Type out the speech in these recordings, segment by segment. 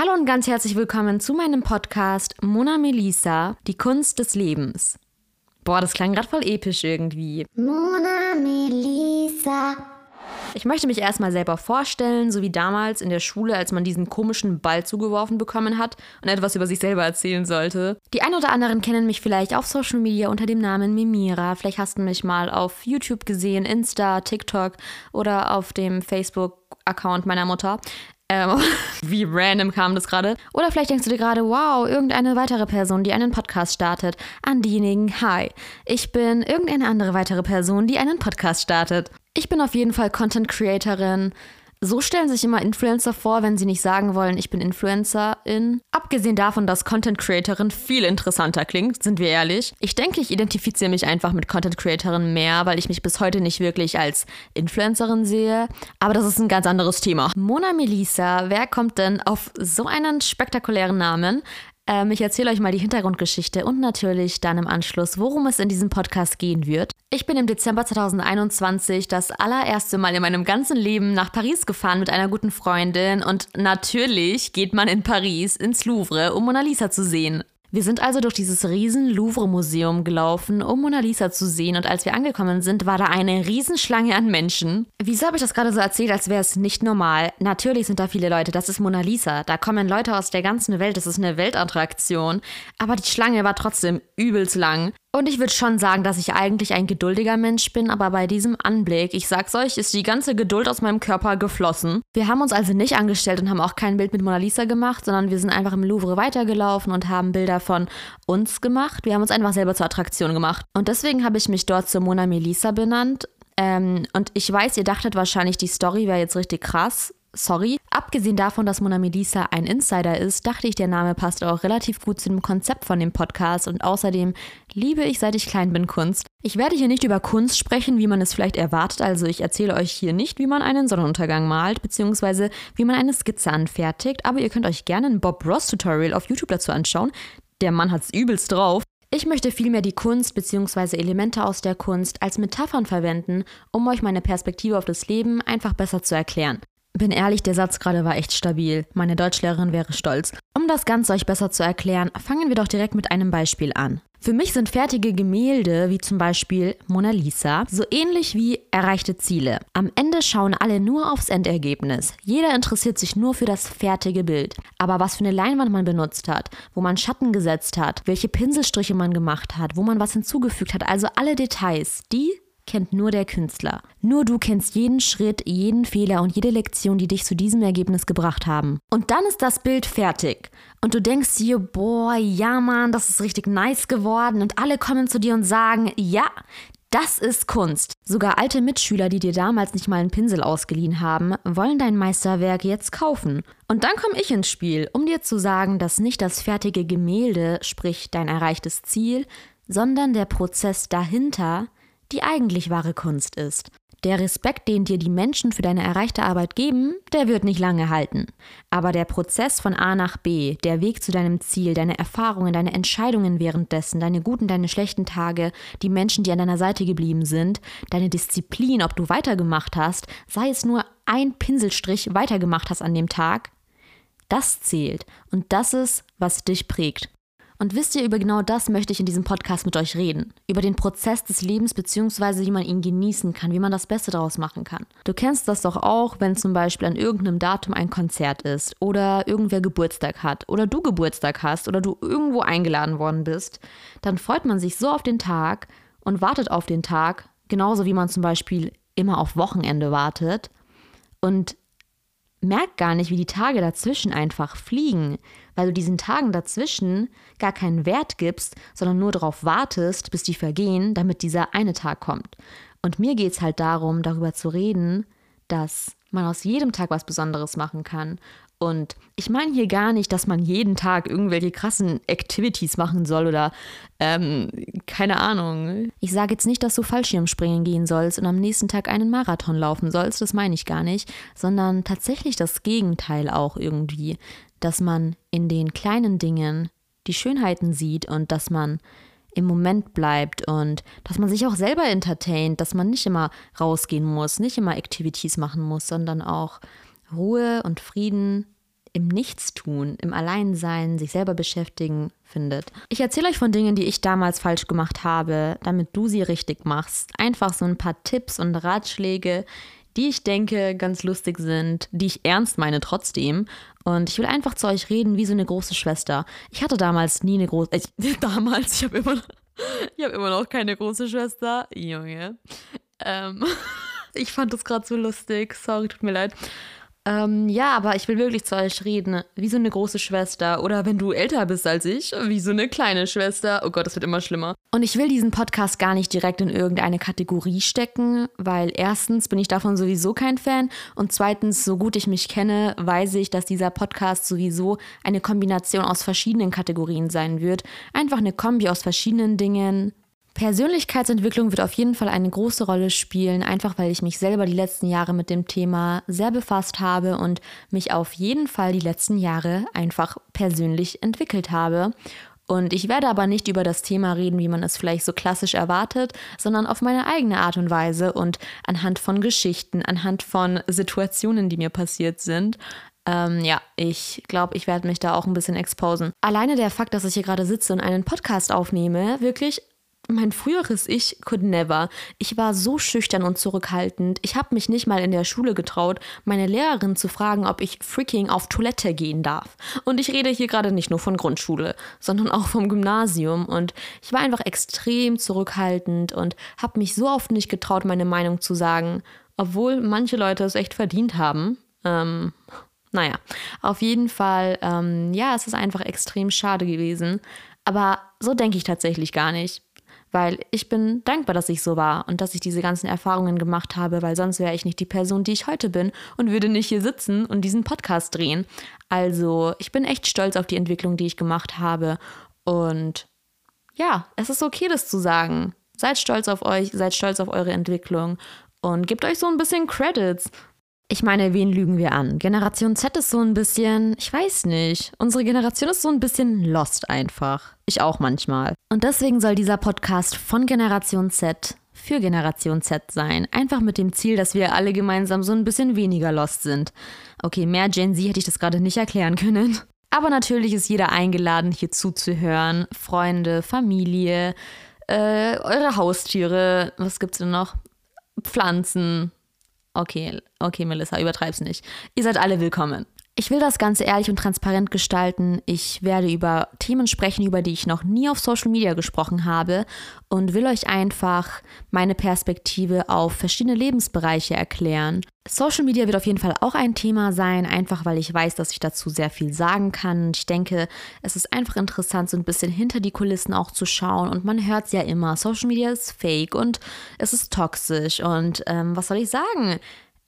Hallo und ganz herzlich willkommen zu meinem Podcast Mona Melissa, die Kunst des Lebens. Boah, das klang gerade voll episch irgendwie. Mona Melissa. Ich möchte mich erstmal selber vorstellen, so wie damals in der Schule, als man diesen komischen Ball zugeworfen bekommen hat und etwas über sich selber erzählen sollte. Die ein oder anderen kennen mich vielleicht auf Social Media unter dem Namen Mimira. Vielleicht hast du mich mal auf YouTube gesehen, Insta, TikTok oder auf dem Facebook-Account meiner Mutter. Ähm, wie random kam das gerade? Oder vielleicht denkst du dir gerade, wow, irgendeine weitere Person, die einen Podcast startet. An diejenigen, hi. Ich bin irgendeine andere weitere Person, die einen Podcast startet. Ich bin auf jeden Fall Content Creatorin, so stellen sich immer Influencer vor, wenn sie nicht sagen wollen, ich bin Influencerin. Abgesehen davon, dass Content Creatorin viel interessanter klingt, sind wir ehrlich. Ich denke, ich identifiziere mich einfach mit Content Creatorin mehr, weil ich mich bis heute nicht wirklich als Influencerin sehe. Aber das ist ein ganz anderes Thema. Mona Melissa, wer kommt denn auf so einen spektakulären Namen? Ähm, ich erzähle euch mal die Hintergrundgeschichte und natürlich dann im Anschluss, worum es in diesem Podcast gehen wird. Ich bin im Dezember 2021 das allererste Mal in meinem ganzen Leben nach Paris gefahren mit einer guten Freundin und natürlich geht man in Paris ins Louvre, um Mona Lisa zu sehen. Wir sind also durch dieses riesen Louvre-Museum gelaufen, um Mona Lisa zu sehen und als wir angekommen sind, war da eine Riesenschlange an Menschen. Wieso habe ich das gerade so erzählt, als wäre es nicht normal? Natürlich sind da viele Leute, das ist Mona Lisa, da kommen Leute aus der ganzen Welt, das ist eine Weltattraktion, aber die Schlange war trotzdem übelst lang. Und ich würde schon sagen, dass ich eigentlich ein geduldiger Mensch bin, aber bei diesem Anblick, ich sag's euch, ist die ganze Geduld aus meinem Körper geflossen. Wir haben uns also nicht angestellt und haben auch kein Bild mit Mona Lisa gemacht, sondern wir sind einfach im Louvre weitergelaufen und haben Bilder von uns gemacht. Wir haben uns einfach selber zur Attraktion gemacht. Und deswegen habe ich mich dort zur Mona Melissa benannt. Ähm, und ich weiß, ihr dachtet wahrscheinlich, die Story wäre jetzt richtig krass sorry. Abgesehen davon, dass Mona Melissa ein Insider ist, dachte ich, der Name passt auch relativ gut zu dem Konzept von dem Podcast und außerdem liebe ich, seit ich klein bin, Kunst. Ich werde hier nicht über Kunst sprechen, wie man es vielleicht erwartet, also ich erzähle euch hier nicht, wie man einen Sonnenuntergang malt, beziehungsweise wie man eine Skizze anfertigt, aber ihr könnt euch gerne ein Bob Ross Tutorial auf YouTube dazu anschauen. Der Mann hat's übelst drauf. Ich möchte vielmehr die Kunst bzw. Elemente aus der Kunst als Metaphern verwenden, um euch meine Perspektive auf das Leben einfach besser zu erklären. Bin ehrlich, der Satz gerade war echt stabil. Meine Deutschlehrerin wäre stolz. Um das Ganze euch besser zu erklären, fangen wir doch direkt mit einem Beispiel an. Für mich sind fertige Gemälde, wie zum Beispiel Mona Lisa, so ähnlich wie erreichte Ziele. Am Ende schauen alle nur aufs Endergebnis. Jeder interessiert sich nur für das fertige Bild. Aber was für eine Leinwand man benutzt hat, wo man Schatten gesetzt hat, welche Pinselstriche man gemacht hat, wo man was hinzugefügt hat, also alle Details, die kennt nur der Künstler. Nur du kennst jeden Schritt, jeden Fehler und jede Lektion, die dich zu diesem Ergebnis gebracht haben. Und dann ist das Bild fertig. Und du denkst dir, boah, ja Mann, das ist richtig nice geworden. Und alle kommen zu dir und sagen, ja, das ist Kunst. Sogar alte Mitschüler, die dir damals nicht mal einen Pinsel ausgeliehen haben, wollen dein Meisterwerk jetzt kaufen. Und dann komme ich ins Spiel, um dir zu sagen, dass nicht das fertige Gemälde, sprich dein erreichtes Ziel, sondern der Prozess dahinter die eigentlich wahre Kunst ist. Der Respekt, den dir die Menschen für deine erreichte Arbeit geben, der wird nicht lange halten. Aber der Prozess von A nach B, der Weg zu deinem Ziel, deine Erfahrungen, deine Entscheidungen währenddessen, deine guten, deine schlechten Tage, die Menschen, die an deiner Seite geblieben sind, deine Disziplin, ob du weitergemacht hast, sei es nur ein Pinselstrich weitergemacht hast an dem Tag, das zählt. Und das ist, was dich prägt. Und wisst ihr, über genau das möchte ich in diesem Podcast mit euch reden. Über den Prozess des Lebens bzw. wie man ihn genießen kann, wie man das Beste daraus machen kann. Du kennst das doch auch, wenn zum Beispiel an irgendeinem Datum ein Konzert ist oder irgendwer Geburtstag hat oder du Geburtstag hast oder du irgendwo eingeladen worden bist. Dann freut man sich so auf den Tag und wartet auf den Tag, genauso wie man zum Beispiel immer auf Wochenende wartet. Und merkt gar nicht, wie die Tage dazwischen einfach fliegen, weil du diesen Tagen dazwischen gar keinen Wert gibst, sondern nur darauf wartest, bis die vergehen, damit dieser eine Tag kommt. Und mir geht es halt darum, darüber zu reden, dass man aus jedem Tag was Besonderes machen kann und ich meine hier gar nicht, dass man jeden Tag irgendwelche krassen Activities machen soll oder ähm, keine Ahnung. Ich sage jetzt nicht, dass du Fallschirmspringen gehen sollst und am nächsten Tag einen Marathon laufen sollst, das meine ich gar nicht, sondern tatsächlich das Gegenteil auch irgendwie, dass man in den kleinen Dingen die Schönheiten sieht und dass man im Moment bleibt und dass man sich auch selber entertaint, dass man nicht immer rausgehen muss, nicht immer Activities machen muss, sondern auch Ruhe und Frieden im Nichtstun, im Alleinsein, sich selber beschäftigen findet. Ich erzähle euch von Dingen, die ich damals falsch gemacht habe, damit du sie richtig machst. Einfach so ein paar Tipps und Ratschläge, die ich denke ganz lustig sind, die ich ernst meine trotzdem. Und ich will einfach zu euch reden wie so eine große Schwester. Ich hatte damals nie eine große. Äh, damals, ich habe immer, noch, hab immer noch keine große Schwester. Junge. Ähm, ich fand das gerade so lustig. Sorry, tut mir leid. Ähm, ja, aber ich will wirklich zu euch reden, wie so eine große Schwester. Oder wenn du älter bist als ich, wie so eine kleine Schwester. Oh Gott, das wird immer schlimmer. Und ich will diesen Podcast gar nicht direkt in irgendeine Kategorie stecken, weil erstens bin ich davon sowieso kein Fan und zweitens, so gut ich mich kenne, weiß ich, dass dieser Podcast sowieso eine Kombination aus verschiedenen Kategorien sein wird. Einfach eine Kombi aus verschiedenen Dingen, Persönlichkeitsentwicklung wird auf jeden Fall eine große Rolle spielen, einfach weil ich mich selber die letzten Jahre mit dem Thema sehr befasst habe und mich auf jeden Fall die letzten Jahre einfach persönlich entwickelt habe. Und ich werde aber nicht über das Thema reden, wie man es vielleicht so klassisch erwartet, sondern auf meine eigene Art und Weise und anhand von Geschichten, anhand von Situationen, die mir passiert sind. Ähm, ja, ich glaube, ich werde mich da auch ein bisschen exposen. Alleine der Fakt, dass ich hier gerade sitze und einen Podcast aufnehme, wirklich mein früheres Ich could never. Ich war so schüchtern und zurückhaltend. Ich habe mich nicht mal in der Schule getraut, meine Lehrerin zu fragen, ob ich freaking auf Toilette gehen darf. Und ich rede hier gerade nicht nur von Grundschule, sondern auch vom Gymnasium. Und ich war einfach extrem zurückhaltend und habe mich so oft nicht getraut, meine Meinung zu sagen, obwohl manche Leute es echt verdient haben. Ähm, naja, auf jeden Fall, ähm, ja, es ist einfach extrem schade gewesen. Aber so denke ich tatsächlich gar nicht weil ich bin dankbar, dass ich so war und dass ich diese ganzen Erfahrungen gemacht habe, weil sonst wäre ich nicht die Person, die ich heute bin und würde nicht hier sitzen und diesen Podcast drehen. Also ich bin echt stolz auf die Entwicklung, die ich gemacht habe und ja, es ist okay, das zu sagen. Seid stolz auf euch, seid stolz auf eure Entwicklung und gebt euch so ein bisschen Credits. Ich meine, wen lügen wir an? Generation Z ist so ein bisschen, ich weiß nicht, unsere Generation ist so ein bisschen lost einfach. Ich auch manchmal. Und deswegen soll dieser Podcast von Generation Z für Generation Z sein. Einfach mit dem Ziel, dass wir alle gemeinsam so ein bisschen weniger lost sind. Okay, mehr Gen Z hätte ich das gerade nicht erklären können. Aber natürlich ist jeder eingeladen, hier zuzuhören. Freunde, Familie, äh, eure Haustiere, was gibt's denn noch? Pflanzen, Okay, okay, Melissa, übertreib's nicht. Ihr seid alle willkommen. Ich will das Ganze ehrlich und transparent gestalten. Ich werde über Themen sprechen, über die ich noch nie auf Social Media gesprochen habe und will euch einfach meine Perspektive auf verschiedene Lebensbereiche erklären. Social Media wird auf jeden Fall auch ein Thema sein, einfach weil ich weiß, dass ich dazu sehr viel sagen kann. Ich denke, es ist einfach interessant, so ein bisschen hinter die Kulissen auch zu schauen. Und man hört es ja immer, Social Media ist fake und es ist toxisch. Und ähm, was soll ich sagen?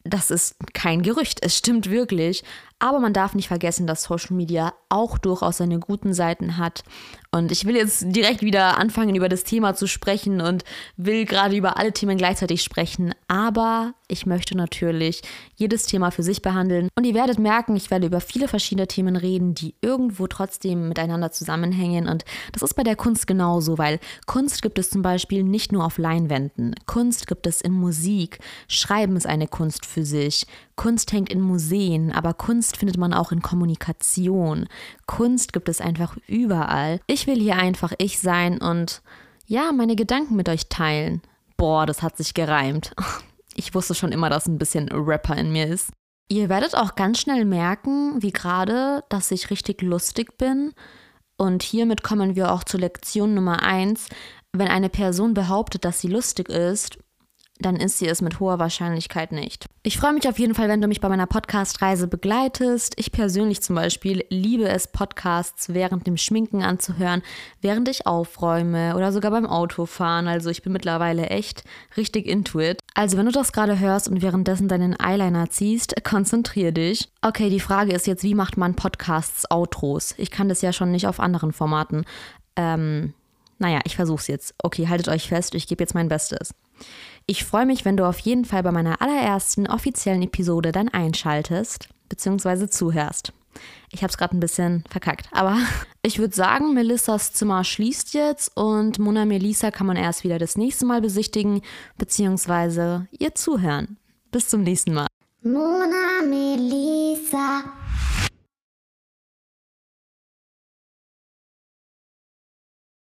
Das ist kein Gerücht, es stimmt wirklich. Aber man darf nicht vergessen, dass Social Media auch durchaus seine guten Seiten hat. Und ich will jetzt direkt wieder anfangen, über das Thema zu sprechen und will gerade über alle Themen gleichzeitig sprechen. Aber ich möchte natürlich jedes Thema für sich behandeln. Und ihr werdet merken, ich werde über viele verschiedene Themen reden, die irgendwo trotzdem miteinander zusammenhängen. Und das ist bei der Kunst genauso, weil Kunst gibt es zum Beispiel nicht nur auf Leinwänden. Kunst gibt es in Musik. Schreiben ist eine Kunst für sich. Kunst hängt in Museen, aber Kunst findet man auch in Kommunikation. Kunst gibt es einfach überall. Ich will hier einfach ich sein und ja, meine Gedanken mit euch teilen. Boah, das hat sich gereimt. Ich wusste schon immer, dass ein bisschen Rapper in mir ist. Ihr werdet auch ganz schnell merken, wie gerade, dass ich richtig lustig bin. Und hiermit kommen wir auch zur Lektion Nummer 1. Wenn eine Person behauptet, dass sie lustig ist, dann ist sie es mit hoher Wahrscheinlichkeit nicht. Ich freue mich auf jeden Fall, wenn du mich bei meiner Podcast-Reise begleitest. Ich persönlich zum Beispiel liebe es, Podcasts während dem Schminken anzuhören, während ich aufräume oder sogar beim Autofahren. Also ich bin mittlerweile echt richtig into it. Also wenn du das gerade hörst und währenddessen deinen Eyeliner ziehst, konzentrier dich. Okay, die Frage ist jetzt, wie macht man Podcasts Outros? Ich kann das ja schon nicht auf anderen Formaten. Ähm, naja, ich versuch's jetzt. Okay, haltet euch fest, ich gebe jetzt mein Bestes. Ich freue mich, wenn du auf jeden Fall bei meiner allerersten offiziellen Episode dann einschaltest bzw. zuhörst. Ich habe es gerade ein bisschen verkackt, aber ich würde sagen, Melissas Zimmer schließt jetzt und Mona Melissa kann man erst wieder das nächste Mal besichtigen bzw. ihr zuhören. Bis zum nächsten Mal. Mona Melissa.